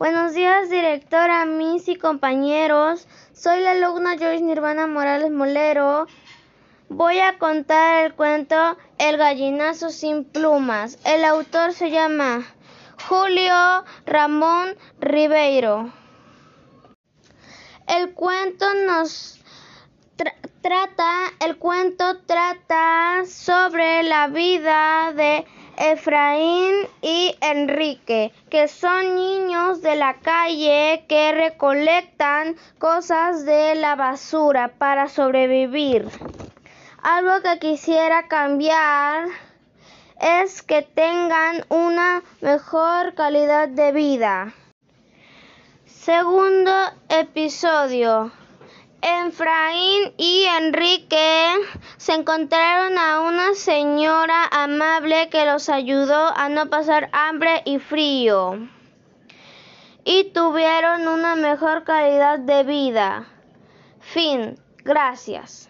Buenos días, directora, mis y compañeros. Soy la alumna Joyce Nirvana Morales Molero. Voy a contar el cuento El gallinazo sin plumas. El autor se llama Julio Ramón Ribeiro. El cuento nos trata, el cuento trata sobre la vida de Efraín y Enrique, que son niños de la calle que recolectan cosas de la basura para sobrevivir. Algo que quisiera cambiar es que tengan una mejor calidad de vida. Segundo episodio. Efraín y Enrique se encontraron a una señora amable que los ayudó a no pasar hambre y frío y tuvieron una mejor calidad de vida. Fin. Gracias.